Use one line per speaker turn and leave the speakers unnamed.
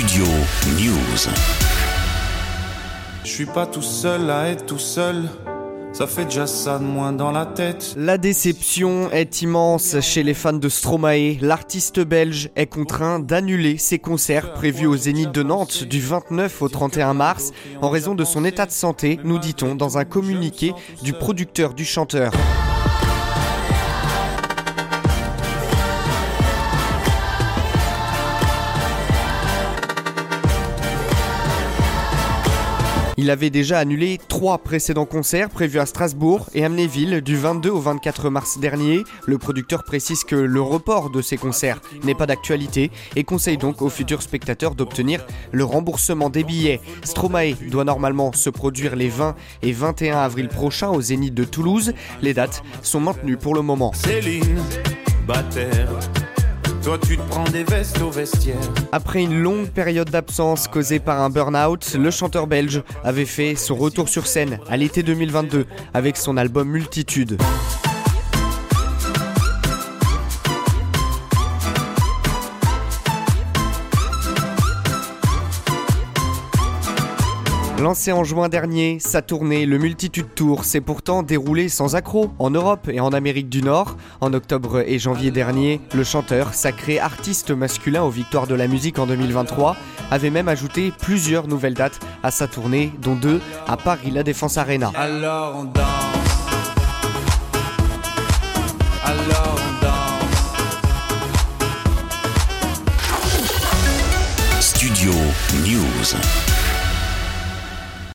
Studio News.
Je suis pas tout seul à être tout seul. Ça fait déjà ça de moins dans la tête.
La déception est immense chez les fans de Stromae. L'artiste belge est contraint d'annuler ses concerts prévus au Zénith de Nantes du 29 au 31 mars en raison de son état de santé, nous dit-on dans un communiqué du producteur du chanteur. Il avait déjà annulé trois précédents concerts prévus à Strasbourg et Amnéville du 22 au 24 mars dernier. Le producteur précise que le report de ces concerts n'est pas d'actualité et conseille donc aux futurs spectateurs d'obtenir le remboursement des billets. Stromae doit normalement se produire les 20 et 21 avril prochains au Zénith de Toulouse. Les dates sont maintenues pour le moment.
Céline. Toi, tu te prends des vestes au vestiaire.
Après une longue période d'absence causée par un burn-out, le chanteur belge avait fait son retour sur scène à l'été 2022 avec son album Multitude. Lancé en juin dernier, sa tournée, le Multitude Tour, s'est pourtant déroulée sans accroc en Europe et en Amérique du Nord. En octobre et janvier dernier, le chanteur, sacré artiste masculin aux Victoires de la musique en 2023, avait même ajouté plusieurs nouvelles dates à sa tournée, dont deux à Paris La Défense Arena.
Alors on danse. Alors on danse.
Studio News.